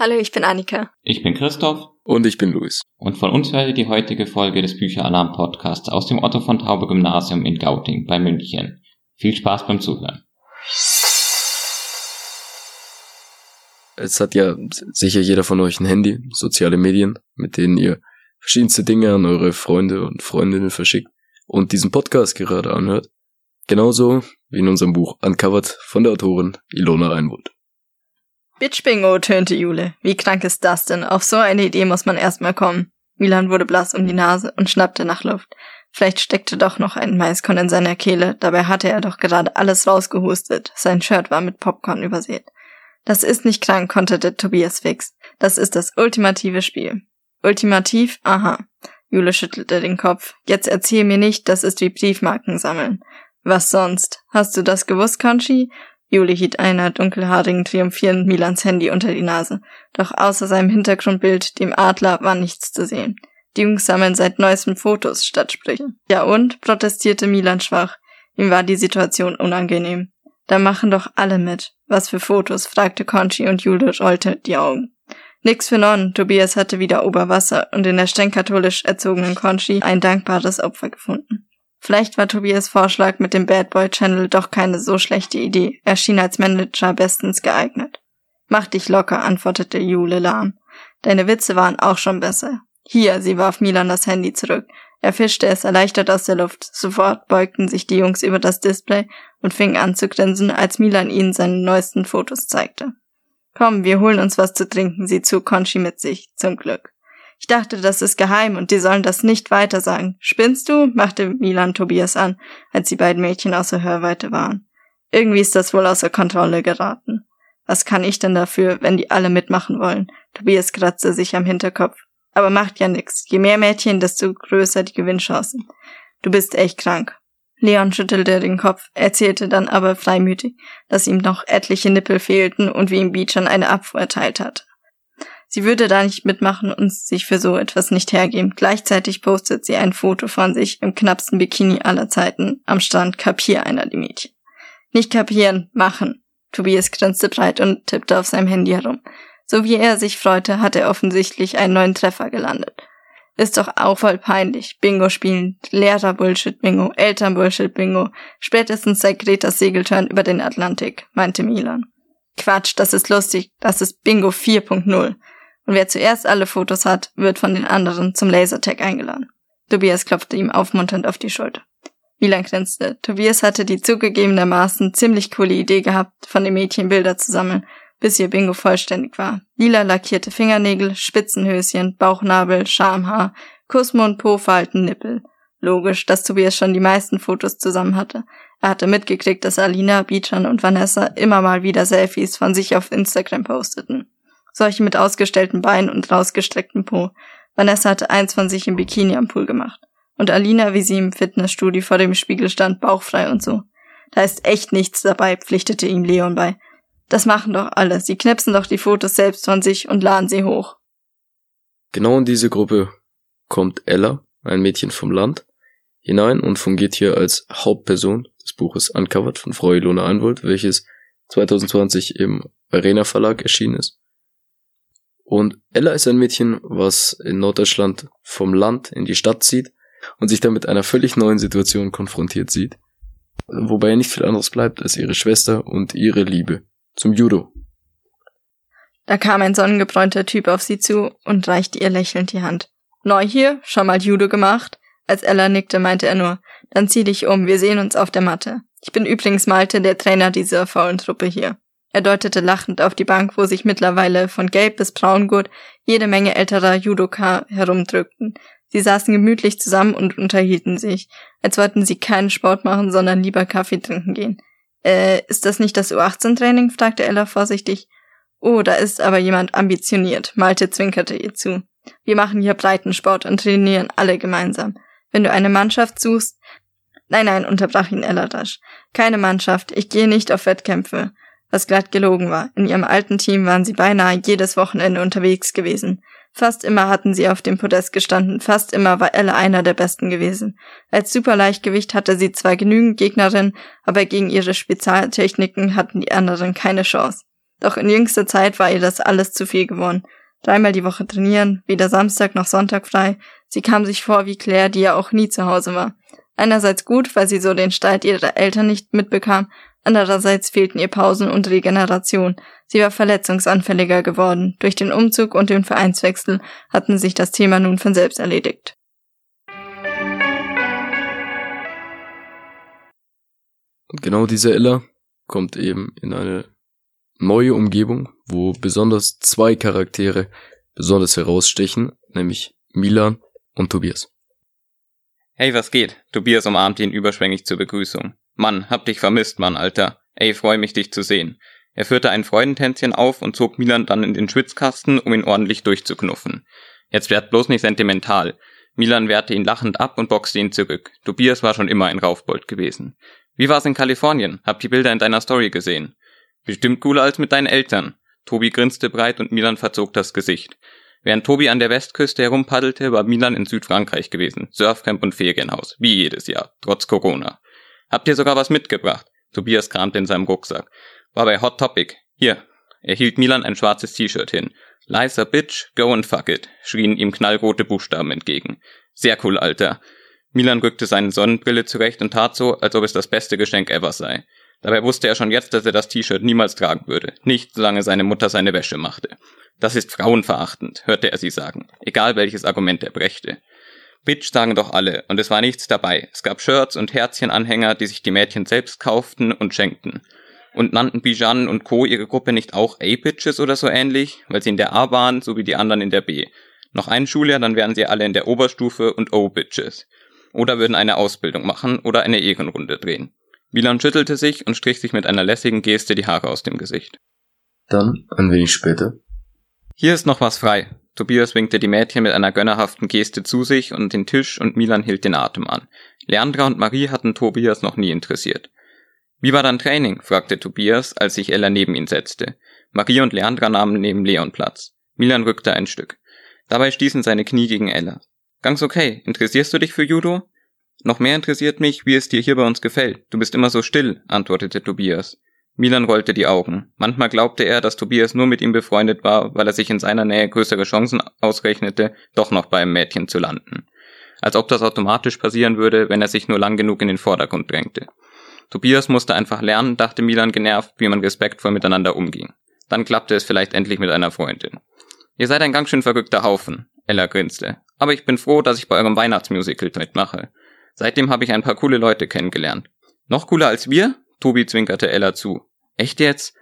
Hallo, ich bin Annika. Ich bin Christoph. Und ich bin Luis. Und von uns hört ihr die heutige Folge des Bücheralarm Podcasts aus dem Otto von Taube Gymnasium in Gauting bei München. Viel Spaß beim Zuhören. Es hat ja sicher jeder von euch ein Handy, soziale Medien, mit denen ihr verschiedenste Dinge an eure Freunde und Freundinnen verschickt und diesen Podcast gerade anhört. Genauso wie in unserem Buch Uncovered von der Autorin Ilona Reinwold. Bitch Bingo, tönte Jule. Wie krank ist das denn? Auf so eine Idee muss man erstmal kommen. Milan wurde blass um die Nase und schnappte nach Luft. Vielleicht steckte doch noch ein Maiskorn in seiner Kehle, dabei hatte er doch gerade alles rausgehustet. Sein Shirt war mit Popcorn übersät. Das ist nicht krank, konterte Tobias fix. Das ist das ultimative Spiel. Ultimativ? Aha. Jule schüttelte den Kopf. Jetzt erzähl mir nicht, das ist wie Briefmarken sammeln. Was sonst? Hast du das gewusst, Conchi? Juli hielt einer dunkelhaarigen triumphierend Milans Handy unter die Nase. Doch außer seinem Hintergrundbild, dem Adler, war nichts zu sehen. Die Jungs sammeln seit neuestem Fotos statt Sprüche. Ja und? protestierte Milan schwach. Ihm war die Situation unangenehm. Da machen doch alle mit. Was für Fotos? fragte Conchi und Jule rollte die Augen. Nix für Nonnen. Tobias hatte wieder Oberwasser und in der streng katholisch erzogenen Conchi ein dankbares Opfer gefunden. Vielleicht war Tobias Vorschlag mit dem Bad Boy Channel doch keine so schlechte Idee. Er schien als Manager bestens geeignet. Mach dich locker, antwortete Jule lahm. Deine Witze waren auch schon besser. Hier, sie warf Milan das Handy zurück. Er fischte es erleichtert aus der Luft. Sofort beugten sich die Jungs über das Display und fingen an zu grinsen, als Milan ihnen seine neuesten Fotos zeigte. Komm, wir holen uns was zu trinken, sie zog Conchi mit sich, zum Glück. Ich dachte, das ist geheim und die sollen das nicht weiter sagen. Spinnst du? machte Milan Tobias an, als die beiden Mädchen außer Hörweite waren. Irgendwie ist das wohl außer Kontrolle geraten. Was kann ich denn dafür, wenn die alle mitmachen wollen? Tobias kratzte sich am Hinterkopf. Aber macht ja nix. Je mehr Mädchen, desto größer die Gewinnchancen. Du bist echt krank. Leon schüttelte den Kopf, erzählte dann aber freimütig, dass ihm noch etliche Nippel fehlten und wie ihm Beach eine Abfuhr erteilt hat. Sie würde da nicht mitmachen und sich für so etwas nicht hergeben. Gleichzeitig postet sie ein Foto von sich im knappsten Bikini aller Zeiten am Strand. Kapier einer die Mädchen. Nicht kapieren, machen. Tobias grinste breit und tippte auf seinem Handy herum. So wie er sich freute, hat er offensichtlich einen neuen Treffer gelandet. Ist doch auch voll peinlich. Bingo spielen, Lehrer-Bullshit-Bingo, Eltern-Bullshit-Bingo, spätestens seit Gretas Segeltörn über den Atlantik, meinte Milan. Quatsch, das ist lustig, das ist Bingo 4.0. Und wer zuerst alle Fotos hat, wird von den anderen zum Lasertag eingeladen. Tobias klopfte ihm aufmunternd auf die Schulter. Wieland grinste. Tobias hatte die zugegebenermaßen ziemlich coole Idee gehabt, von den Mädchen Bilder zu sammeln, bis ihr Bingo vollständig war. Lila lackierte Fingernägel, Spitzenhöschen, Bauchnabel, Schamhaar, Kussmund, Po-Falten, Nippel. Logisch, dass Tobias schon die meisten Fotos zusammen hatte. Er hatte mitgekriegt, dass Alina, Beechan und Vanessa immer mal wieder Selfies von sich auf Instagram posteten. Solche mit ausgestellten Beinen und rausgestrecktem Po. Vanessa hatte eins von sich im Bikini am Pool gemacht. Und Alina, wie sie im Fitnessstudio vor dem Spiegel stand, bauchfrei und so. Da ist echt nichts dabei, pflichtete ihm Leon bei. Das machen doch alle. Sie knipsen doch die Fotos selbst von sich und laden sie hoch. Genau in diese Gruppe kommt Ella, ein Mädchen vom Land, hinein und fungiert hier als Hauptperson des Buches Uncovered von Frau Ilona Einwold, welches 2020 im Arena Verlag erschienen ist. Und Ella ist ein Mädchen, was in Norddeutschland vom Land in die Stadt zieht und sich dann mit einer völlig neuen Situation konfrontiert sieht, wobei nicht viel anderes bleibt als ihre Schwester und ihre Liebe zum Judo. Da kam ein sonnengebräunter Typ auf sie zu und reichte ihr lächelnd die Hand. Neu hier? Schon mal Judo gemacht? Als Ella nickte, meinte er nur, dann zieh dich um, wir sehen uns auf der Matte. Ich bin übrigens Malte, der Trainer dieser faulen Truppe hier. Er deutete lachend auf die Bank, wo sich mittlerweile von gelb bis braungurt jede Menge älterer Judoka herumdrückten. Sie saßen gemütlich zusammen und unterhielten sich, als wollten sie keinen Sport machen, sondern lieber Kaffee trinken gehen. Äh, ist das nicht das U18-Training? fragte Ella vorsichtig. Oh, da ist aber jemand ambitioniert. Malte zwinkerte ihr zu. Wir machen hier Breitensport und trainieren alle gemeinsam. Wenn du eine Mannschaft suchst. Nein, nein, unterbrach ihn Ella rasch. Keine Mannschaft. Ich gehe nicht auf Wettkämpfe was glatt gelogen war. In ihrem alten Team waren sie beinahe jedes Wochenende unterwegs gewesen. Fast immer hatten sie auf dem Podest gestanden, fast immer war Elle einer der Besten gewesen. Als Superleichtgewicht hatte sie zwar genügend Gegnerinnen, aber gegen ihre Spezialtechniken hatten die anderen keine Chance. Doch in jüngster Zeit war ihr das alles zu viel geworden. Dreimal die Woche trainieren, weder Samstag noch Sonntag frei. Sie kam sich vor wie Claire, die ja auch nie zu Hause war. Einerseits gut, weil sie so den Streit ihrer Eltern nicht mitbekam, andererseits fehlten ihr Pausen und Regeneration. Sie war verletzungsanfälliger geworden. Durch den Umzug und den Vereinswechsel hatten sich das Thema nun von selbst erledigt. Und genau diese Ella kommt eben in eine neue Umgebung, wo besonders zwei Charaktere besonders herausstechen, nämlich Milan und Tobias. Hey, was geht? Tobias umarmt ihn überschwänglich zur Begrüßung. Mann, hab dich vermisst, Mann, Alter. Ey, freu mich, dich zu sehen. Er führte ein Freudentänzchen auf und zog Milan dann in den Schwitzkasten, um ihn ordentlich durchzuknuffen. Jetzt werd bloß nicht sentimental. Milan wehrte ihn lachend ab und boxte ihn zurück. Tobias war schon immer ein Raufbold gewesen. Wie war's in Kalifornien? Hab die Bilder in deiner Story gesehen. Bestimmt cooler als mit deinen Eltern. Tobi grinste breit und Milan verzog das Gesicht. Während Tobi an der Westküste herumpaddelte, war Milan in Südfrankreich gewesen. Surfcamp und Ferienhaus. Wie jedes Jahr. Trotz Corona. Habt ihr sogar was mitgebracht? Tobias kramte in seinem Rucksack. War bei Hot Topic. Hier. Er hielt Milan ein schwarzes T-Shirt hin. A bitch, go and fuck it, schrien ihm knallrote Buchstaben entgegen. Sehr cool, Alter. Milan rückte seine Sonnenbrille zurecht und tat so, als ob es das beste Geschenk ever sei. Dabei wusste er schon jetzt, dass er das T-Shirt niemals tragen würde. Nicht, solange seine Mutter seine Wäsche machte. Das ist frauenverachtend, hörte er sie sagen. Egal welches Argument er brächte. Bitch sagen doch alle, und es war nichts dabei. Es gab Shirts und Herzchenanhänger, die sich die Mädchen selbst kauften und schenkten. Und nannten Bijan und Co. ihre Gruppe nicht auch A-Bitches oder so ähnlich, weil sie in der A waren, so wie die anderen in der B. Noch ein Schuljahr, dann wären sie alle in der Oberstufe und O-Bitches. Oder würden eine Ausbildung machen oder eine Ehrenrunde drehen. Milan schüttelte sich und strich sich mit einer lässigen Geste die Haare aus dem Gesicht. Dann, ein wenig später. Hier ist noch was frei. Tobias winkte die Mädchen mit einer gönnerhaften Geste zu sich und den Tisch und Milan hielt den Atem an. Leandra und Marie hatten Tobias noch nie interessiert. Wie war dein Training? fragte Tobias, als sich Ella neben ihn setzte. Marie und Leandra nahmen neben Leon Platz. Milan rückte ein Stück. Dabei stießen seine Knie gegen Ella. Ganz okay. Interessierst du dich für Judo? Noch mehr interessiert mich, wie es dir hier bei uns gefällt. Du bist immer so still, antwortete Tobias. Milan rollte die Augen. Manchmal glaubte er, dass Tobias nur mit ihm befreundet war, weil er sich in seiner Nähe größere Chancen ausrechnete, doch noch bei einem Mädchen zu landen. Als ob das automatisch passieren würde, wenn er sich nur lang genug in den Vordergrund drängte. Tobias musste einfach lernen, dachte Milan genervt, wie man respektvoll miteinander umging. Dann klappte es vielleicht endlich mit einer Freundin. Ihr seid ein ganz schön verrückter Haufen, Ella grinste. Aber ich bin froh, dass ich bei eurem Weihnachtsmusical mitmache. Seitdem habe ich ein paar coole Leute kennengelernt. Noch cooler als wir? Tobi zwinkerte Ella zu. Echt jetzt?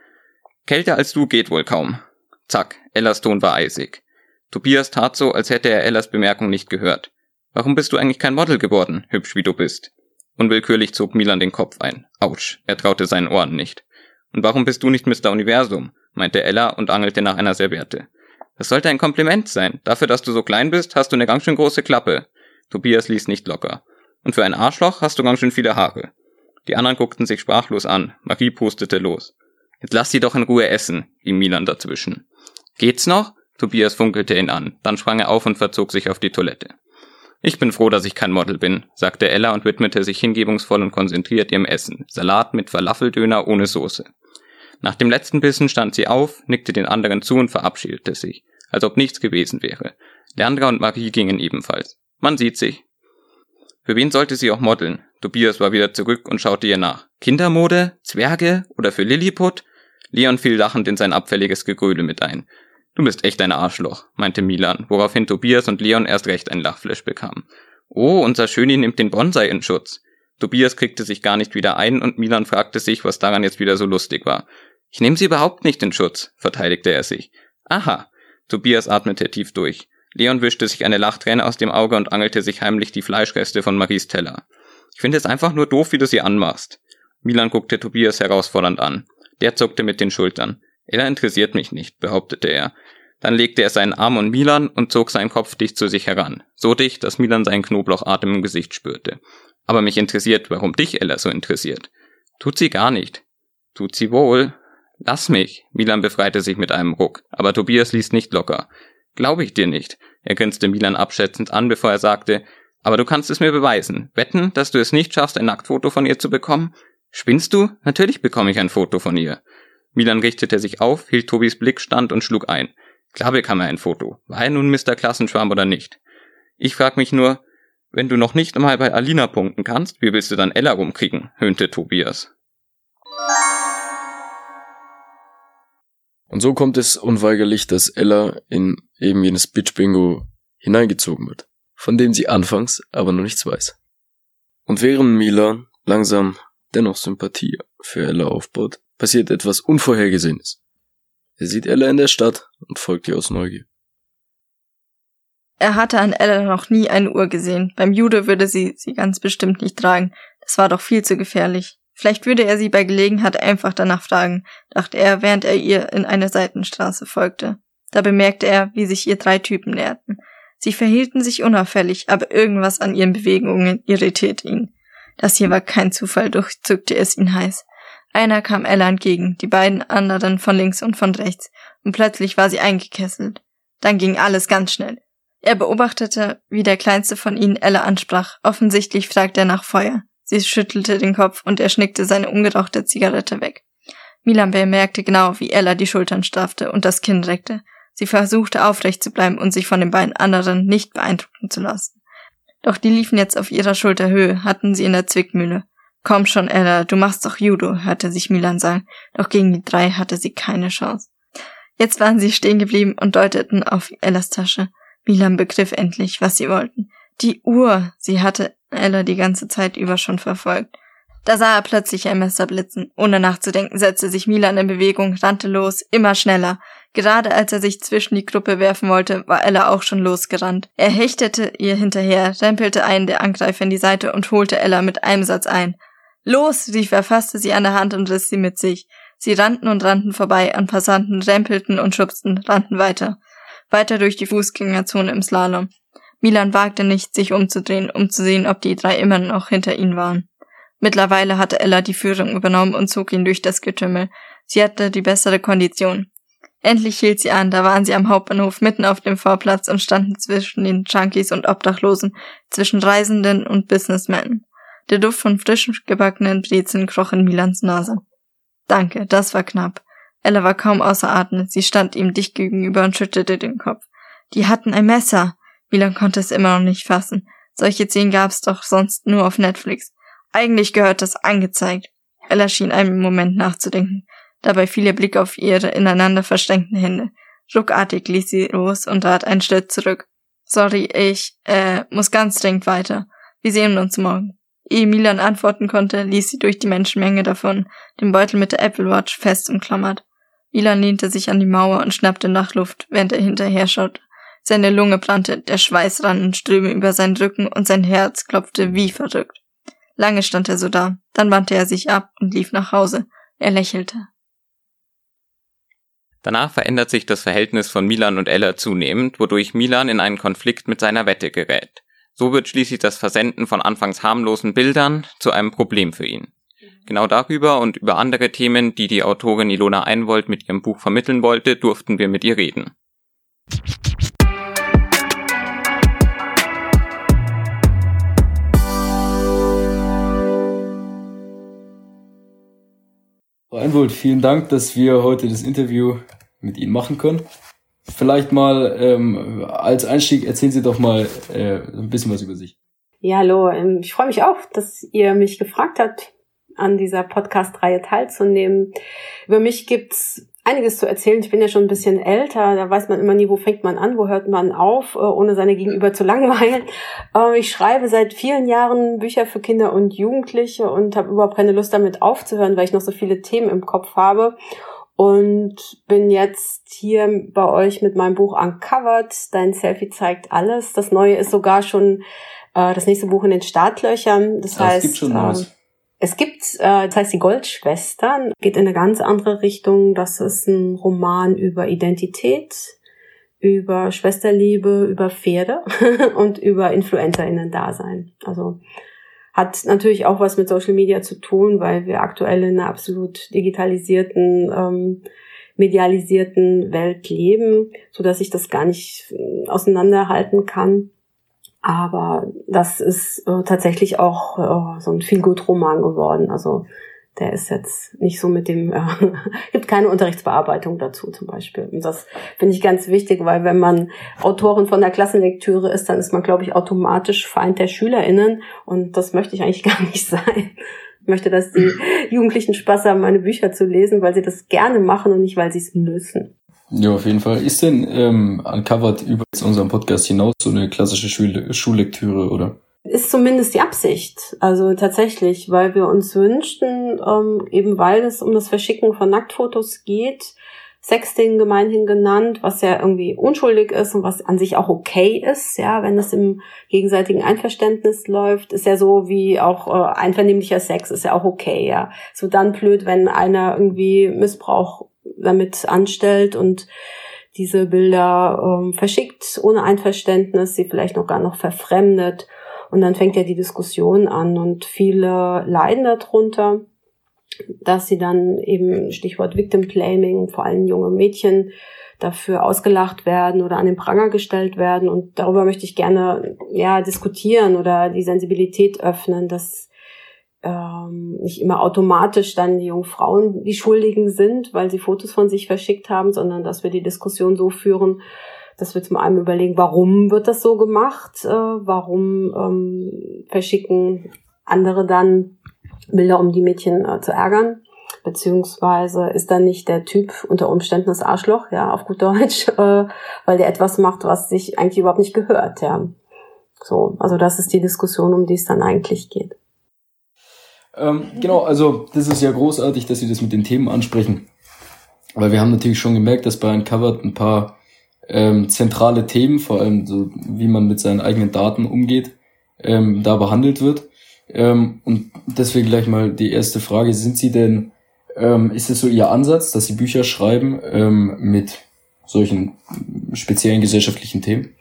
Kälter als du geht wohl kaum. Zack, Ellas Ton war eisig. Tobias tat so, als hätte er Ellas Bemerkung nicht gehört. Warum bist du eigentlich kein Model geworden, hübsch wie du bist? Unwillkürlich zog Milan den Kopf ein. Autsch, er traute seinen Ohren nicht. Und warum bist du nicht Mr. Universum? meinte Ella und angelte nach einer Serviette. Das sollte ein Kompliment sein. Dafür, dass du so klein bist, hast du eine ganz schön große Klappe. Tobias ließ nicht locker. Und für ein Arschloch hast du ganz schön viele Haare. Die anderen guckten sich sprachlos an. Marie pustete los. Jetzt lass sie doch in Ruhe essen, ihm Milan dazwischen. Geht's noch? Tobias funkelte ihn an. Dann sprang er auf und verzog sich auf die Toilette. Ich bin froh, dass ich kein Model bin, sagte Ella und widmete sich hingebungsvoll und konzentriert ihrem Essen. Salat mit Falafeldöner ohne Soße. Nach dem letzten Bissen stand sie auf, nickte den anderen zu und verabschiedete sich, als ob nichts gewesen wäre. Leandra und Marie gingen ebenfalls. Man sieht sich. Für wen sollte sie auch modeln? Tobias war wieder zurück und schaute ihr nach. Kindermode? Zwerge? Oder für Lilliput? Leon fiel lachend in sein abfälliges Gegröle mit ein. Du bist echt ein Arschloch, meinte Milan, woraufhin Tobias und Leon erst recht ein Lachflash bekamen. Oh, unser Schöni nimmt den Bonsai in Schutz. Tobias kriegte sich gar nicht wieder ein und Milan fragte sich, was daran jetzt wieder so lustig war. Ich nehme sie überhaupt nicht in Schutz, verteidigte er sich. Aha. Tobias atmete tief durch. Leon wischte sich eine Lachträne aus dem Auge und angelte sich heimlich die Fleischreste von Maries Teller. Ich finde es einfach nur doof, wie du sie anmachst. Milan guckte Tobias herausfordernd an. Der zuckte mit den Schultern. Er interessiert mich nicht, behauptete er. Dann legte er seinen Arm um Milan und zog seinen Kopf dicht zu sich heran. So dicht, dass Milan seinen Knoblauchatem im Gesicht spürte. Aber mich interessiert, warum dich Ella so interessiert. Tut sie gar nicht. Tut sie wohl. Lass mich. Milan befreite sich mit einem Ruck. Aber Tobias ließ nicht locker. Glaube ich dir nicht. Er grinste Milan abschätzend an, bevor er sagte, aber du kannst es mir beweisen. Wetten, dass du es nicht schaffst, ein Nacktfoto von ihr zu bekommen? Spinnst du? Natürlich bekomme ich ein Foto von ihr. Milan richtete sich auf, hielt Tobis Blick stand und schlug ein. Klar bekam er ein Foto. War er nun Mr. Klassenschwarm oder nicht? Ich frag mich nur, wenn du noch nicht einmal bei Alina punkten kannst, wie willst du dann Ella rumkriegen? höhnte Tobias. Und so kommt es unweigerlich, dass Ella in eben jenes Bitch-Bingo hineingezogen wird, von dem sie anfangs aber noch nichts weiß. Und während Milan langsam dennoch Sympathie für Ella aufbaut, passiert etwas Unvorhergesehenes. Er sieht Ella in der Stadt und folgt ihr aus Neugier. Er hatte an Ella noch nie eine Uhr gesehen. Beim Jude würde sie sie ganz bestimmt nicht tragen. Das war doch viel zu gefährlich. Vielleicht würde er sie bei Gelegenheit einfach danach fragen, dachte er, während er ihr in eine Seitenstraße folgte. Da bemerkte er, wie sich ihr drei Typen näherten. Sie verhielten sich unauffällig, aber irgendwas an ihren Bewegungen irritierte ihn. Das hier war kein Zufall, durchzückte es ihn heiß. Einer kam Ella entgegen, die beiden anderen von links und von rechts, und plötzlich war sie eingekesselt. Dann ging alles ganz schnell. Er beobachtete, wie der kleinste von ihnen Ella ansprach. Offensichtlich fragte er nach Feuer. Sie schüttelte den Kopf und er schnickte seine ungerauchte Zigarette weg. Milan bemerkte genau, wie Ella die Schultern straffte und das Kinn reckte. Sie versuchte aufrecht zu bleiben und sich von den beiden anderen nicht beeindrucken zu lassen. Doch die liefen jetzt auf ihrer Schulterhöhe, hatten sie in der Zwickmühle. Komm schon, Ella, du machst doch Judo, hörte sich Milan sagen, doch gegen die drei hatte sie keine Chance. Jetzt waren sie stehen geblieben und deuteten auf Ellas Tasche. Milan begriff endlich, was sie wollten. Die Uhr, sie hatte Ella die ganze Zeit über schon verfolgt. Da sah er plötzlich ein Messer blitzen. Ohne nachzudenken setzte sich Milan in Bewegung, rannte los, immer schneller. Gerade als er sich zwischen die Gruppe werfen wollte, war Ella auch schon losgerannt. Er hechtete ihr hinterher, rempelte einen der Angreifer in die Seite und holte Ella mit einem Satz ein. Los, rief er, fasste sie an der Hand und riss sie mit sich. Sie rannten und rannten vorbei an Passanten, rempelten und schubsten, rannten weiter. Weiter durch die Fußgängerzone im Slalom. Milan wagte nicht, sich umzudrehen, um zu sehen, ob die drei immer noch hinter ihnen waren. Mittlerweile hatte Ella die Führung übernommen und zog ihn durch das Getümmel. Sie hatte die bessere Kondition. Endlich hielt sie an, da waren sie am Hauptbahnhof mitten auf dem Vorplatz und standen zwischen den Junkies und Obdachlosen, zwischen Reisenden und Businessmen. Der Duft von frisch gebackenen Brezeln kroch in Milans Nase. Danke, das war knapp. Ella war kaum außer Atem, sie stand ihm dicht gegenüber und schüttelte den Kopf. Die hatten ein Messer. Milan konnte es immer noch nicht fassen. Solche Szenen gab's doch sonst nur auf Netflix. Eigentlich gehört das angezeigt. Ella schien einen Moment nachzudenken. Dabei fiel ihr Blick auf ihre ineinander verschränkten Hände. Ruckartig ließ sie los und trat einen Schritt zurück. Sorry, ich, äh, muss ganz dringend weiter. Wir sehen uns morgen. Ehe Milan antworten konnte, ließ sie durch die Menschenmenge davon, den Beutel mit der Apple Watch fest umklammert. Milan lehnte sich an die Mauer und schnappte nach Luft, während er hinterher schaute. Seine Lunge brannte, der Schweiß rann in Ströme über seinen Rücken und sein Herz klopfte wie verrückt. Lange stand er so da, dann wandte er sich ab und lief nach Hause. Er lächelte. Danach verändert sich das Verhältnis von Milan und Ella zunehmend, wodurch Milan in einen Konflikt mit seiner Wette gerät. So wird schließlich das Versenden von anfangs harmlosen Bildern zu einem Problem für ihn. Genau darüber und über andere Themen, die die Autorin Ilona Einwold mit ihrem Buch vermitteln wollte, durften wir mit ihr reden. Frau Einwold, vielen Dank, dass wir heute das Interview mit Ihnen machen können. Vielleicht mal ähm, als Einstieg erzählen Sie doch mal äh, ein bisschen was über sich. Ja, hallo. Ähm, ich freue mich auch, dass ihr mich gefragt habt, an dieser Podcast-Reihe teilzunehmen. Über mich gibt's einiges zu erzählen. Ich bin ja schon ein bisschen älter, da weiß man immer nie, wo fängt man an, wo hört man auf, äh, ohne seine Gegenüber zu langweilen. Ähm, ich schreibe seit vielen Jahren Bücher für Kinder und Jugendliche und habe überhaupt keine Lust damit aufzuhören, weil ich noch so viele Themen im Kopf habe. Und bin jetzt hier bei euch mit meinem Buch Uncovered. Dein Selfie zeigt alles. Das neue ist sogar schon äh, das nächste Buch in den Startlöchern. Das ah, heißt, es gibt schon Neues. Es gibt, äh, das heißt die Goldschwestern, geht in eine ganz andere Richtung. Das ist ein Roman über Identität, über Schwesterliebe, über Pferde und über InfluencerInnen-Dasein. Also hat natürlich auch was mit Social Media zu tun, weil wir aktuell in einer absolut digitalisierten, ähm, medialisierten Welt leben, so dass ich das gar nicht äh, auseinanderhalten kann. Aber das ist äh, tatsächlich auch äh, so ein Feelgood-Roman geworden. Also der ist jetzt nicht so mit dem, äh, gibt keine Unterrichtsbearbeitung dazu zum Beispiel. Und das finde ich ganz wichtig, weil wenn man Autorin von der Klassenlektüre ist, dann ist man, glaube ich, automatisch Feind der SchülerInnen und das möchte ich eigentlich gar nicht sein. Ich möchte, dass die Jugendlichen Spaß haben, meine Bücher zu lesen, weil sie das gerne machen und nicht, weil sie es müssen. Ja, auf jeden Fall. Ist denn ähm, Uncovered über unserem Podcast hinaus so eine klassische Schul Schullektüre, oder? Ist zumindest die Absicht. Also tatsächlich, weil wir uns wünschten, ähm, eben weil es um das Verschicken von Nacktfotos geht, Sexting gemeinhin genannt, was ja irgendwie unschuldig ist und was an sich auch okay ist, ja, wenn es im gegenseitigen Einverständnis läuft, ist ja so wie auch äh, einvernehmlicher Sex ist ja auch okay, ja. So dann blöd, wenn einer irgendwie Missbrauch damit anstellt und diese Bilder ähm, verschickt ohne Einverständnis, sie vielleicht noch gar noch verfremdet und dann fängt ja die Diskussion an und viele leiden darunter, dass sie dann eben Stichwort Victim Blaming, vor allem junge Mädchen, dafür ausgelacht werden oder an den Pranger gestellt werden. Und darüber möchte ich gerne ja diskutieren oder die Sensibilität öffnen, dass ähm, nicht immer automatisch dann die jungen Frauen die Schuldigen sind, weil sie Fotos von sich verschickt haben, sondern dass wir die Diskussion so führen, dass wir zum einen überlegen, warum wird das so gemacht, äh, warum ähm, verschicken andere dann Bilder, um die Mädchen äh, zu ärgern, beziehungsweise ist dann nicht der Typ unter Umständen das Arschloch, ja, auf gut Deutsch, äh, weil der etwas macht, was sich eigentlich überhaupt nicht gehört, ja. So, also das ist die Diskussion, um die es dann eigentlich geht. Ähm, genau, also das ist ja großartig, dass Sie das mit den Themen ansprechen, weil wir haben natürlich schon gemerkt, dass bei Uncovered ein paar ähm, zentrale Themen, vor allem so wie man mit seinen eigenen Daten umgeht, ähm, da behandelt wird. Ähm, und deswegen gleich mal die erste Frage, sind Sie denn, ähm, ist es so Ihr Ansatz, dass Sie Bücher schreiben ähm, mit solchen speziellen gesellschaftlichen Themen?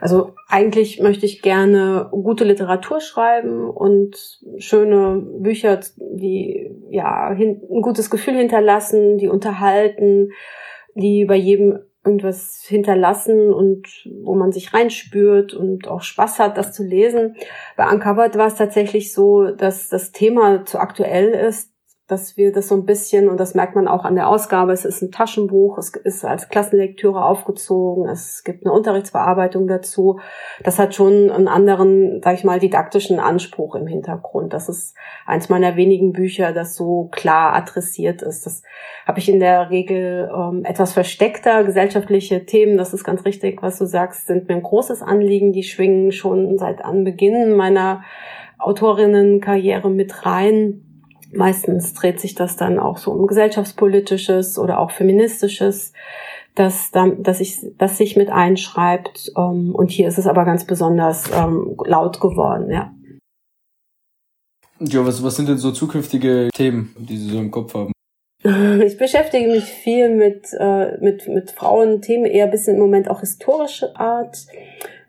Also eigentlich möchte ich gerne gute Literatur schreiben und schöne Bücher, die ja ein gutes Gefühl hinterlassen, die unterhalten, die bei jedem irgendwas hinterlassen und wo man sich reinspürt und auch Spaß hat, das zu lesen. Bei Uncovered war es tatsächlich so, dass das Thema zu aktuell ist, dass wir das so ein bisschen, und das merkt man auch an der Ausgabe, es ist ein Taschenbuch, es ist als Klassenlektüre aufgezogen, es gibt eine Unterrichtsbearbeitung dazu. Das hat schon einen anderen, sag ich mal, didaktischen Anspruch im Hintergrund. Das ist eins meiner wenigen Bücher, das so klar adressiert ist. Das habe ich in der Regel ähm, etwas versteckter. Gesellschaftliche Themen, das ist ganz richtig, was du sagst, sind mir ein großes Anliegen. Die schwingen schon seit Anbeginn meiner Autorinnenkarriere mit rein Meistens dreht sich das dann auch so um gesellschaftspolitisches oder auch feministisches, dass, dann, dass, ich, dass sich mit einschreibt. Ähm, und hier ist es aber ganz besonders ähm, laut geworden, ja. Ja, was, was sind denn so zukünftige Themen, die Sie so im Kopf haben? Ich beschäftige mich viel mit, äh, mit, mit Frauenthemen, eher ein bisschen im Moment auch historische Art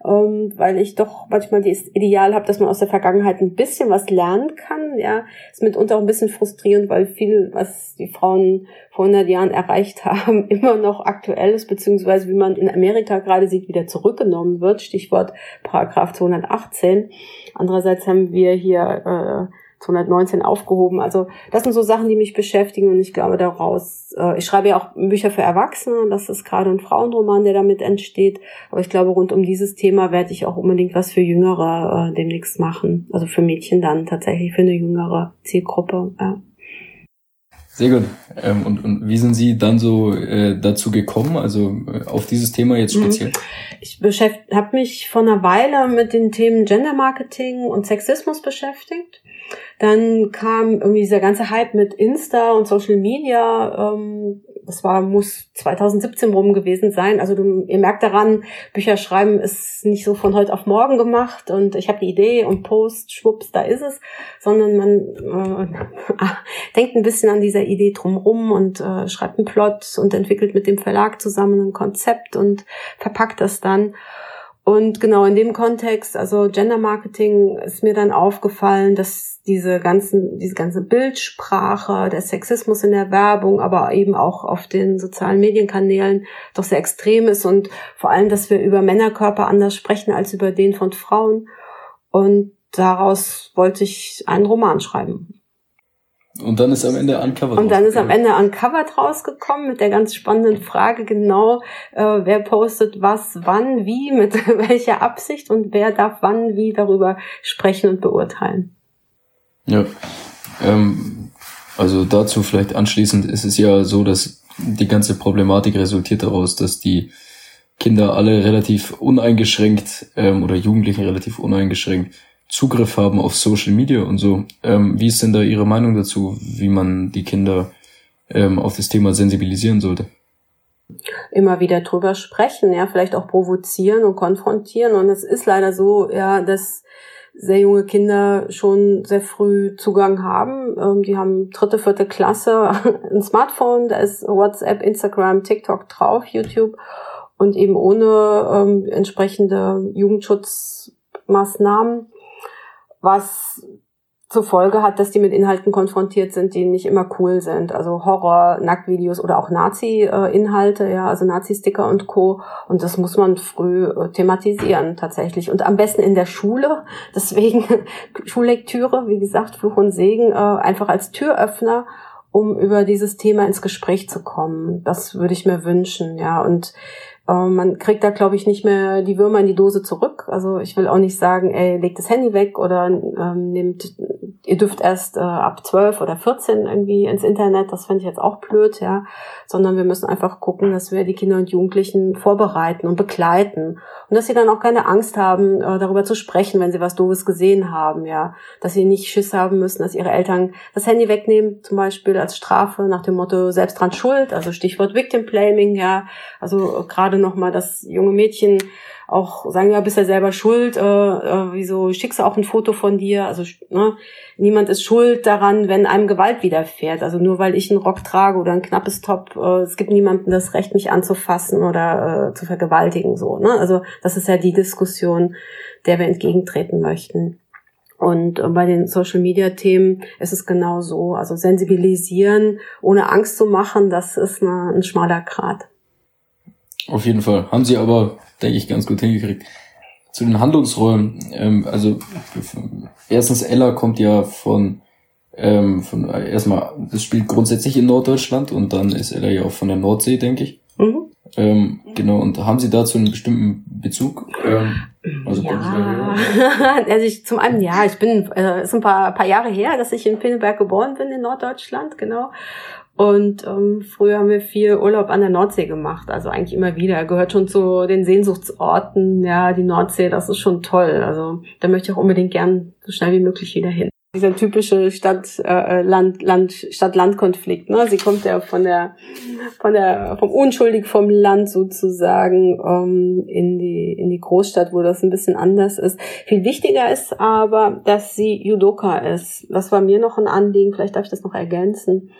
ähm, weil ich doch manchmal das Ideal habe, dass man aus der Vergangenheit ein bisschen was lernen kann. Ja, ist mitunter auch ein bisschen frustrierend, weil viel, was die Frauen vor 100 Jahren erreicht haben, immer noch aktuell ist, beziehungsweise wie man in Amerika gerade sieht, wieder zurückgenommen wird. Stichwort Paragraph 218. Andererseits haben wir hier äh, 219 aufgehoben. Also das sind so Sachen, die mich beschäftigen und ich glaube daraus, äh, ich schreibe ja auch Bücher für Erwachsene, das ist gerade ein Frauenroman, der damit entsteht, aber ich glaube, rund um dieses Thema werde ich auch unbedingt was für Jüngere äh, demnächst machen, also für Mädchen dann tatsächlich, für eine jüngere Zielgruppe. Ja. Sehr gut. Ähm, und, und wie sind Sie dann so äh, dazu gekommen, also äh, auf dieses Thema jetzt mhm. speziell? Ich habe mich vor einer Weile mit den Themen Gender Marketing und Sexismus beschäftigt dann kam irgendwie dieser ganze Hype mit Insta und Social Media. Ähm, das war, muss 2017 rum gewesen sein. Also du, ihr merkt daran, Bücher schreiben ist nicht so von heute auf morgen gemacht und ich habe die Idee und Post, schwupps, da ist es, sondern man äh, denkt ein bisschen an dieser Idee drumrum und äh, schreibt einen Plot und entwickelt mit dem Verlag zusammen ein Konzept und verpackt das dann. Und genau in dem Kontext, also Gender Marketing, ist mir dann aufgefallen, dass diese ganzen, diese ganze Bildsprache, der Sexismus in der Werbung, aber eben auch auf den sozialen Medienkanälen doch sehr extrem ist und vor allem, dass wir über Männerkörper anders sprechen als über den von Frauen. Und daraus wollte ich einen Roman schreiben. Und dann ist am Ende Uncovered Und dann ist am Ende Uncovered rausgekommen mit der ganz spannenden Frage genau, äh, wer postet was, wann, wie, mit welcher Absicht und wer darf wann, wie darüber sprechen und beurteilen. Ja, ähm, also dazu vielleicht anschließend ist es ja so, dass die ganze Problematik resultiert daraus, dass die Kinder alle relativ uneingeschränkt ähm, oder Jugendliche relativ uneingeschränkt Zugriff haben auf Social Media und so. Ähm, wie ist denn da Ihre Meinung dazu, wie man die Kinder ähm, auf das Thema sensibilisieren sollte? Immer wieder drüber sprechen, ja, vielleicht auch provozieren und konfrontieren. Und es ist leider so, ja, dass sehr junge Kinder schon sehr früh Zugang haben. Ähm, die haben dritte, vierte Klasse ein Smartphone, da ist WhatsApp, Instagram, TikTok drauf, YouTube und eben ohne ähm, entsprechende Jugendschutzmaßnahmen was zur Folge hat, dass die mit Inhalten konfrontiert sind, die nicht immer cool sind. Also Horror, Nacktvideos oder auch Nazi-Inhalte, ja, also Nazi-Sticker und Co. Und das muss man früh äh, thematisieren tatsächlich. Und am besten in der Schule. Deswegen Schullektüre, wie gesagt, Fluch und Segen, äh, einfach als Türöffner, um über dieses Thema ins Gespräch zu kommen. Das würde ich mir wünschen, ja. Und man kriegt da, glaube ich, nicht mehr die Würmer in die Dose zurück. Also ich will auch nicht sagen, ey, legt das Handy weg oder ähm, nehmt, ihr dürft erst äh, ab 12 oder 14 irgendwie ins Internet. Das finde ich jetzt auch blöd, ja. Sondern wir müssen einfach gucken, dass wir die Kinder und Jugendlichen vorbereiten und begleiten. Und dass sie dann auch keine Angst haben, äh, darüber zu sprechen, wenn sie was Doofes gesehen haben, ja. Dass sie nicht Schiss haben müssen, dass ihre Eltern das Handy wegnehmen, zum Beispiel als Strafe nach dem Motto selbst dran schuld, also Stichwort Victim Blaming, ja. Also gerade nochmal das junge Mädchen auch sagen, ja, bist ja selber schuld, äh, äh, wieso schickst du auch ein Foto von dir? Also ne, niemand ist schuld daran, wenn einem Gewalt widerfährt. Also nur weil ich einen Rock trage oder ein knappes Top, äh, es gibt niemandem das Recht, mich anzufassen oder äh, zu vergewaltigen. So, ne? Also das ist ja die Diskussion, der wir entgegentreten möchten. Und äh, bei den Social-Media-Themen ist es genau so. Also sensibilisieren, ohne Angst zu machen, das ist eine, ein schmaler Grat. Auf jeden Fall. Haben sie aber, denke ich, ganz gut hingekriegt. Zu den Handlungsräumen, ähm, also erstens Ella kommt ja von, ähm, von erstmal, das spielt grundsätzlich in Norddeutschland und dann ist Ella ja auch von der Nordsee, denke ich. Mhm. Ähm, genau, und haben Sie dazu einen bestimmten Bezug? Ähm, also, ja. also ich, zum einen ja, ich bin, äh, ist ein paar, paar Jahre her, dass ich in Pinneberg geboren bin in Norddeutschland, genau. Und ähm, früher haben wir viel Urlaub an der Nordsee gemacht, also eigentlich immer wieder. Gehört schon zu den Sehnsuchtsorten. Ja, die Nordsee, das ist schon toll. Also da möchte ich auch unbedingt gern so schnell wie möglich wieder hin. Dieser typische Stadt äh, Konflikt. Ne? Sie kommt ja von der von der vom unschuldig vom Land sozusagen ähm, in die in die Großstadt, wo das ein bisschen anders ist. Viel wichtiger ist aber, dass sie Judoka ist. Das war mir noch ein Anliegen. Vielleicht darf ich das noch ergänzen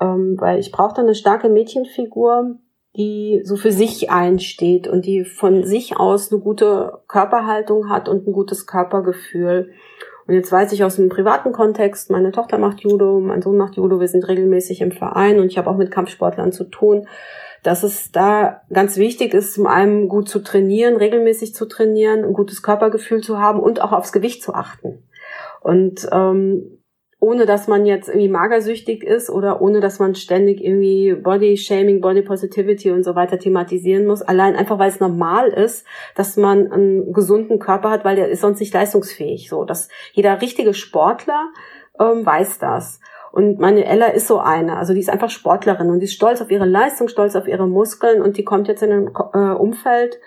ähm, weil ich brauchte eine starke Mädchenfigur, die so für sich einsteht und die von sich aus eine gute Körperhaltung hat und ein gutes Körpergefühl. Und jetzt weiß ich aus dem privaten Kontext, meine Tochter macht Judo, mein Sohn macht Judo, wir sind regelmäßig im Verein und ich habe auch mit Kampfsportlern zu tun, dass es da ganz wichtig ist, zum einen gut zu trainieren, regelmäßig zu trainieren, ein gutes Körpergefühl zu haben und auch aufs Gewicht zu achten. Und ähm, ohne dass man jetzt irgendwie magersüchtig ist oder ohne dass man ständig irgendwie Body Shaming, Body Positivity und so weiter thematisieren muss. Allein einfach, weil es normal ist, dass man einen gesunden Körper hat, weil der ist sonst nicht leistungsfähig. So, dass jeder richtige Sportler ähm, weiß das. Und meine Ella ist so eine, also die ist einfach Sportlerin und die ist stolz auf ihre Leistung, stolz auf ihre Muskeln und die kommt jetzt in ein äh, Umfeld,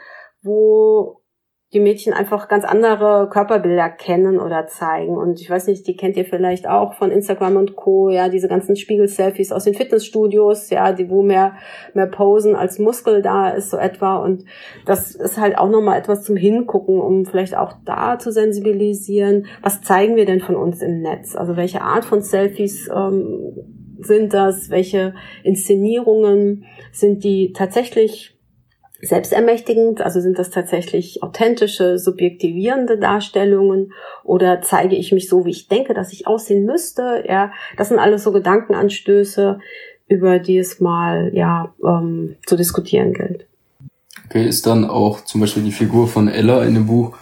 wo die Mädchen einfach ganz andere Körperbilder kennen oder zeigen. Und ich weiß nicht, die kennt ihr vielleicht auch von Instagram und Co. Ja, diese ganzen Spiegel-Selfies aus den Fitnessstudios, ja, die wo mehr mehr Posen als Muskel da ist so etwa. Und das ist halt auch nochmal etwas zum Hingucken, um vielleicht auch da zu sensibilisieren. Was zeigen wir denn von uns im Netz? Also welche Art von Selfies ähm, sind das? Welche Inszenierungen sind die tatsächlich selbstermächtigend, also sind das tatsächlich authentische, subjektivierende Darstellungen oder zeige ich mich so, wie ich denke, dass ich aussehen müsste? Ja, das sind alles so Gedankenanstöße, über die es mal ja ähm, zu diskutieren gilt. Okay, ist dann auch zum Beispiel die Figur von Ella in dem Buch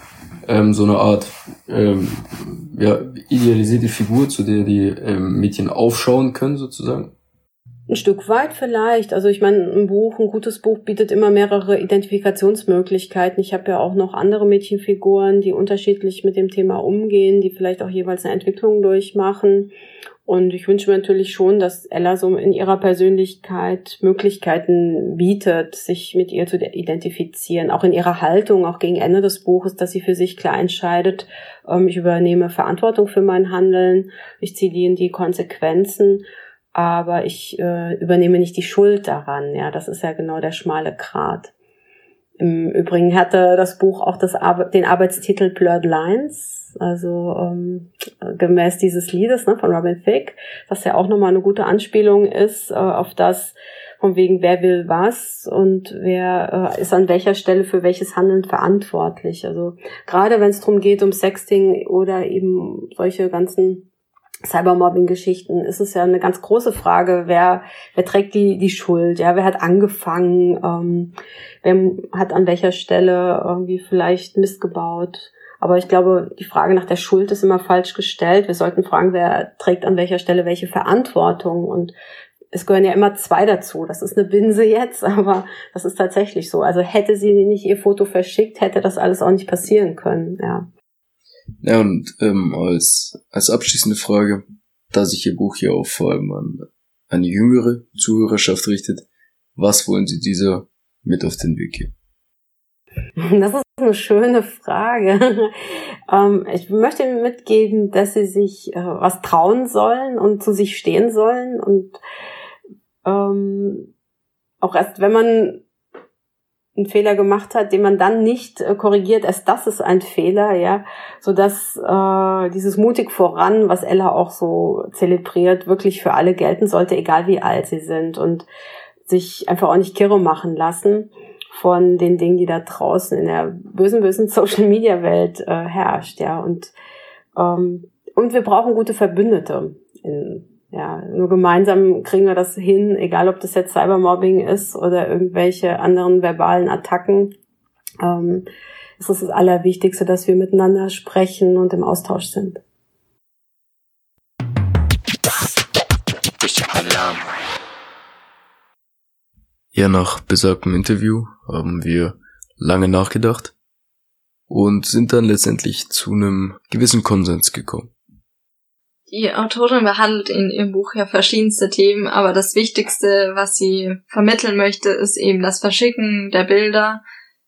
ähm, so eine Art ähm, ja, idealisierte Figur, zu der die ähm, Mädchen aufschauen können, sozusagen? Ein Stück weit vielleicht. Also ich meine, ein Buch, ein gutes Buch bietet immer mehrere Identifikationsmöglichkeiten. Ich habe ja auch noch andere Mädchenfiguren, die unterschiedlich mit dem Thema umgehen, die vielleicht auch jeweils eine Entwicklung durchmachen. Und ich wünsche mir natürlich schon, dass Ella so in ihrer Persönlichkeit Möglichkeiten bietet, sich mit ihr zu identifizieren. Auch in ihrer Haltung, auch gegen Ende des Buches, dass sie für sich klar entscheidet, ähm, ich übernehme Verantwortung für mein Handeln, ich ziehe die in die Konsequenzen aber ich äh, übernehme nicht die Schuld daran. Ja, das ist ja genau der schmale Grat. Im Übrigen hatte das Buch auch das Ar den Arbeitstitel Blurred Lines, also ähm, gemäß dieses Liedes ne, von Robin Thicke, was ja auch nochmal eine gute Anspielung ist äh, auf das, von wegen wer will was und wer äh, ist an welcher Stelle für welches Handeln verantwortlich. Also gerade wenn es darum geht um Sexting oder eben solche ganzen Cybermobbing-Geschichten ist es ja eine ganz große Frage, wer, wer trägt die, die Schuld, ja, wer hat angefangen, ähm, wer hat an welcher Stelle irgendwie vielleicht Mist gebaut. Aber ich glaube, die Frage nach der Schuld ist immer falsch gestellt. Wir sollten fragen, wer trägt an welcher Stelle welche Verantwortung. Und es gehören ja immer zwei dazu. Das ist eine Binse jetzt, aber das ist tatsächlich so. Also hätte sie nicht ihr Foto verschickt, hätte das alles auch nicht passieren können, ja. Ja, und ähm, als, als abschließende Frage, da sich Ihr Buch ja auch vor allem an eine jüngere Zuhörerschaft richtet, was wollen Sie dieser mit auf den Weg geben? Das ist eine schöne Frage. ähm, ich möchte Ihnen mitgeben, dass Sie sich äh, was trauen sollen und zu sich stehen sollen und ähm, auch erst, wenn man einen Fehler gemacht hat, den man dann nicht äh, korrigiert, erst das ist ein Fehler, ja, so dass äh, dieses mutig voran, was Ella auch so zelebriert, wirklich für alle gelten sollte, egal wie alt sie sind und sich einfach auch nicht kirre machen lassen von den Dingen, die da draußen in der bösen, bösen Social Media Welt äh, herrscht, ja, und ähm, und wir brauchen gute Verbündete in, ja, nur gemeinsam kriegen wir das hin, egal ob das jetzt Cybermobbing ist oder irgendwelche anderen verbalen Attacken. Ähm, es ist das Allerwichtigste, dass wir miteinander sprechen und im Austausch sind. Ja, nach besagtem Interview haben wir lange nachgedacht und sind dann letztendlich zu einem gewissen Konsens gekommen. Die Autorin behandelt in ihrem Buch ja verschiedenste Themen, aber das Wichtigste, was sie vermitteln möchte, ist eben das Verschicken der Bilder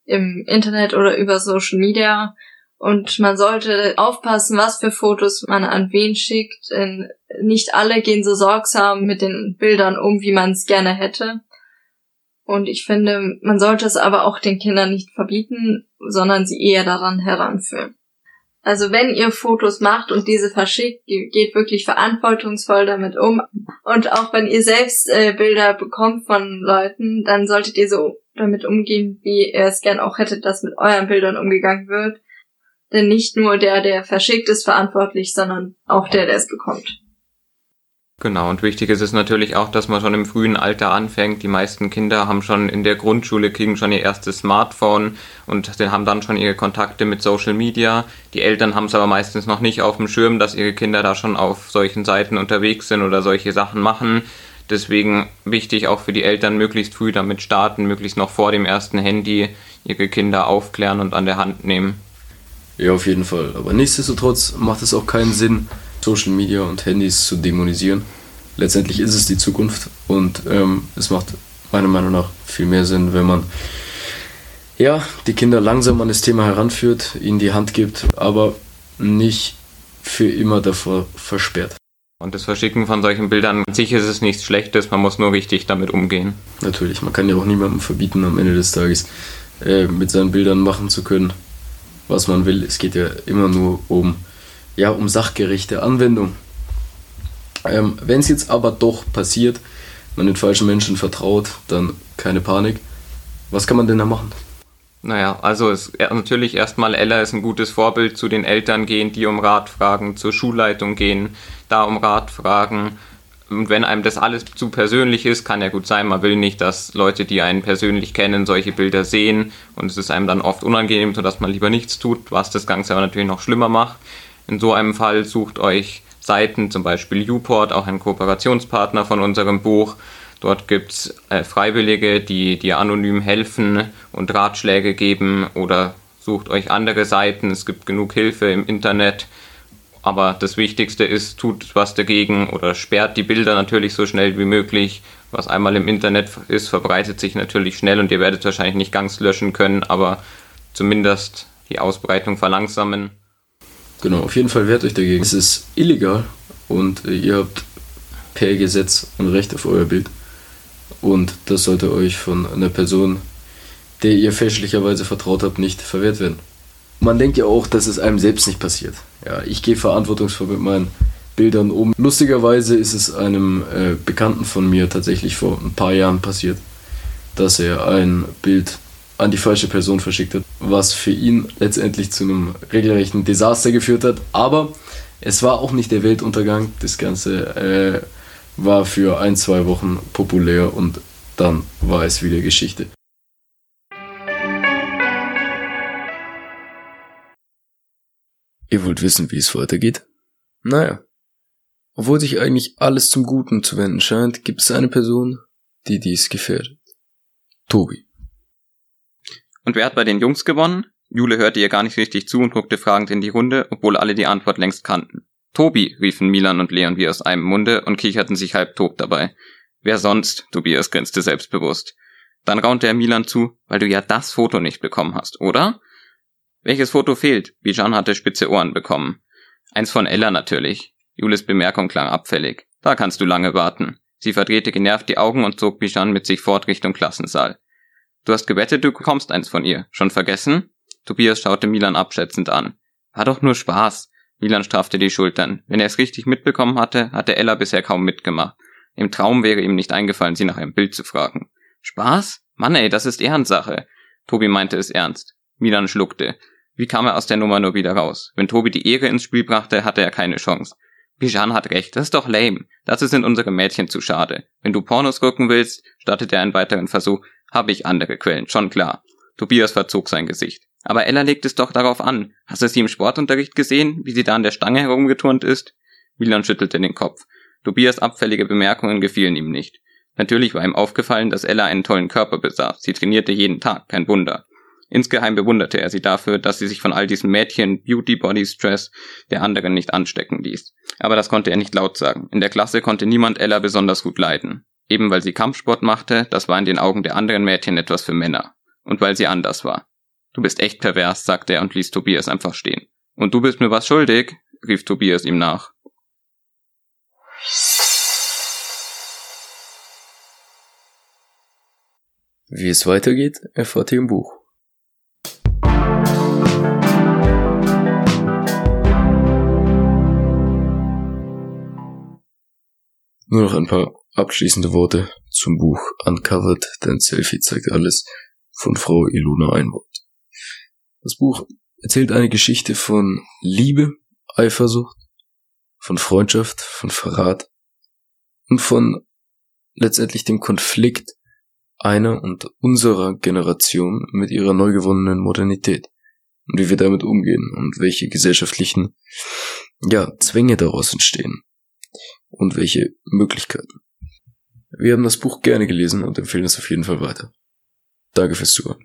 im Internet oder über Social Media. Und man sollte aufpassen, was für Fotos man an wen schickt. Denn nicht alle gehen so sorgsam mit den Bildern um, wie man es gerne hätte. Und ich finde, man sollte es aber auch den Kindern nicht verbieten, sondern sie eher daran heranführen. Also wenn ihr Fotos macht und diese verschickt, geht wirklich verantwortungsvoll damit um. Und auch wenn ihr selbst äh, Bilder bekommt von Leuten, dann solltet ihr so damit umgehen, wie ihr es gern auch hättet, dass mit euren Bildern umgegangen wird. Denn nicht nur der, der verschickt, ist verantwortlich, sondern auch der, der es bekommt. Genau, und wichtig ist es natürlich auch, dass man schon im frühen Alter anfängt. Die meisten Kinder haben schon in der Grundschule, kriegen schon ihr erstes Smartphone und haben dann schon ihre Kontakte mit Social Media. Die Eltern haben es aber meistens noch nicht auf dem Schirm, dass ihre Kinder da schon auf solchen Seiten unterwegs sind oder solche Sachen machen. Deswegen wichtig auch für die Eltern möglichst früh damit starten, möglichst noch vor dem ersten Handy ihre Kinder aufklären und an der Hand nehmen. Ja, auf jeden Fall. Aber nichtsdestotrotz macht es auch keinen Sinn, Social Media und Handys zu dämonisieren. Letztendlich ist es die Zukunft und ähm, es macht meiner Meinung nach viel mehr Sinn, wenn man ja, die Kinder langsam an das Thema heranführt, ihnen die Hand gibt, aber nicht für immer davor versperrt. Und das Verschicken von solchen Bildern, an sich ist es nichts Schlechtes, man muss nur richtig damit umgehen. Natürlich, man kann ja auch niemandem verbieten, am Ende des Tages äh, mit seinen Bildern machen zu können, was man will. Es geht ja immer nur um ja, um sachgerechte Anwendung. Ähm, Wenn es jetzt aber doch passiert, man den falschen Menschen vertraut, dann keine Panik. Was kann man denn da machen? Naja, also es, natürlich erstmal Ella ist ein gutes Vorbild zu den Eltern gehen, die um Rat fragen, zur Schulleitung gehen, da um Rat fragen. Und wenn einem das alles zu persönlich ist, kann ja gut sein, man will nicht, dass Leute, die einen persönlich kennen, solche Bilder sehen und es ist einem dann oft unangenehm, sodass man lieber nichts tut, was das Ganze aber natürlich noch schlimmer macht. In so einem Fall sucht euch Seiten, zum Beispiel Uport, auch ein Kooperationspartner von unserem Buch. Dort gibt's äh, Freiwillige, die dir anonym helfen und Ratschläge geben oder sucht euch andere Seiten. Es gibt genug Hilfe im Internet. Aber das Wichtigste ist, tut was dagegen oder sperrt die Bilder natürlich so schnell wie möglich. Was einmal im Internet ist, verbreitet sich natürlich schnell und ihr werdet wahrscheinlich nicht ganz löschen können, aber zumindest die Ausbreitung verlangsamen. Genau, auf jeden Fall wehrt euch dagegen. Es ist illegal und ihr habt per Gesetz ein Recht auf euer Bild. Und das sollte euch von einer Person, der ihr fälschlicherweise vertraut habt, nicht verwehrt werden. Man denkt ja auch, dass es einem selbst nicht passiert. Ja, ich gehe verantwortungsvoll mit meinen Bildern um. Lustigerweise ist es einem äh, Bekannten von mir tatsächlich vor ein paar Jahren passiert, dass er ein Bild an die falsche Person verschickt hat, was für ihn letztendlich zu einem regelrechten Desaster geführt hat. Aber es war auch nicht der Weltuntergang. Das Ganze äh, war für ein, zwei Wochen populär und dann war es wieder Geschichte. Ihr wollt wissen, wie es weitergeht? Naja. Obwohl sich eigentlich alles zum Guten zu wenden scheint, gibt es eine Person, die dies gefährdet. Tobi. Und wer hat bei den Jungs gewonnen? Jule hörte ihr gar nicht richtig zu und guckte fragend in die Runde, obwohl alle die Antwort längst kannten. Tobi, riefen Milan und Leon wie aus einem Munde und kicherten sich halb tot dabei. Wer sonst? Tobias grinste selbstbewusst. Dann raunte er Milan zu, weil du ja das Foto nicht bekommen hast, oder? Welches Foto fehlt? Bijan hatte spitze Ohren bekommen. Eins von Ella natürlich. Jules Bemerkung klang abfällig. Da kannst du lange warten. Sie verdrehte genervt die Augen und zog Bijan mit sich fort Richtung Klassensaal. Du hast gewettet, du bekommst eins von ihr. Schon vergessen? Tobias schaute Milan abschätzend an. War doch nur Spaß. Milan straffte die Schultern. Wenn er es richtig mitbekommen hatte, hatte Ella bisher kaum mitgemacht. Im Traum wäre ihm nicht eingefallen, sie nach einem Bild zu fragen. Spaß? Mann ey, das ist Ehrensache. Tobi meinte es ernst. Milan schluckte. Wie kam er aus der Nummer nur wieder raus? Wenn Tobi die Ehre ins Spiel brachte, hatte er keine Chance. Bijan hat recht, das ist doch lame. Dazu sind unsere Mädchen zu schade. Wenn du Pornos gucken willst, startete er einen weiteren Versuch, habe ich andere Quellen, schon klar. Tobias verzog sein Gesicht. Aber Ella legt es doch darauf an. Hast du sie im Sportunterricht gesehen, wie sie da an der Stange herumgeturnt ist? Milan schüttelte den Kopf. Tobias abfällige Bemerkungen gefielen ihm nicht. Natürlich war ihm aufgefallen, dass Ella einen tollen Körper besaß. Sie trainierte jeden Tag, kein Wunder. Insgeheim bewunderte er sie dafür, dass sie sich von all diesen Mädchen Beauty Body Stress der anderen nicht anstecken ließ. Aber das konnte er nicht laut sagen. In der Klasse konnte niemand Ella besonders gut leiden. Eben weil sie Kampfsport machte, das war in den Augen der anderen Mädchen etwas für Männer. Und weil sie anders war. Du bist echt pervers, sagte er und ließ Tobias einfach stehen. Und du bist mir was schuldig, rief Tobias ihm nach. Wie es weitergeht, erfahrt ihr im Buch. Nur noch ein paar abschließende Worte zum Buch Uncovered, denn Selfie zeigt alles von Frau Ilona Einwort. Das Buch erzählt eine Geschichte von Liebe, Eifersucht, von Freundschaft, von Verrat und von letztendlich dem Konflikt einer und unserer Generation mit ihrer neu gewonnenen Modernität und wie wir damit umgehen und welche gesellschaftlichen ja, Zwänge daraus entstehen und welche Möglichkeiten. Wir haben das Buch gerne gelesen und empfehlen es auf jeden Fall weiter. Danke fürs Zuhören.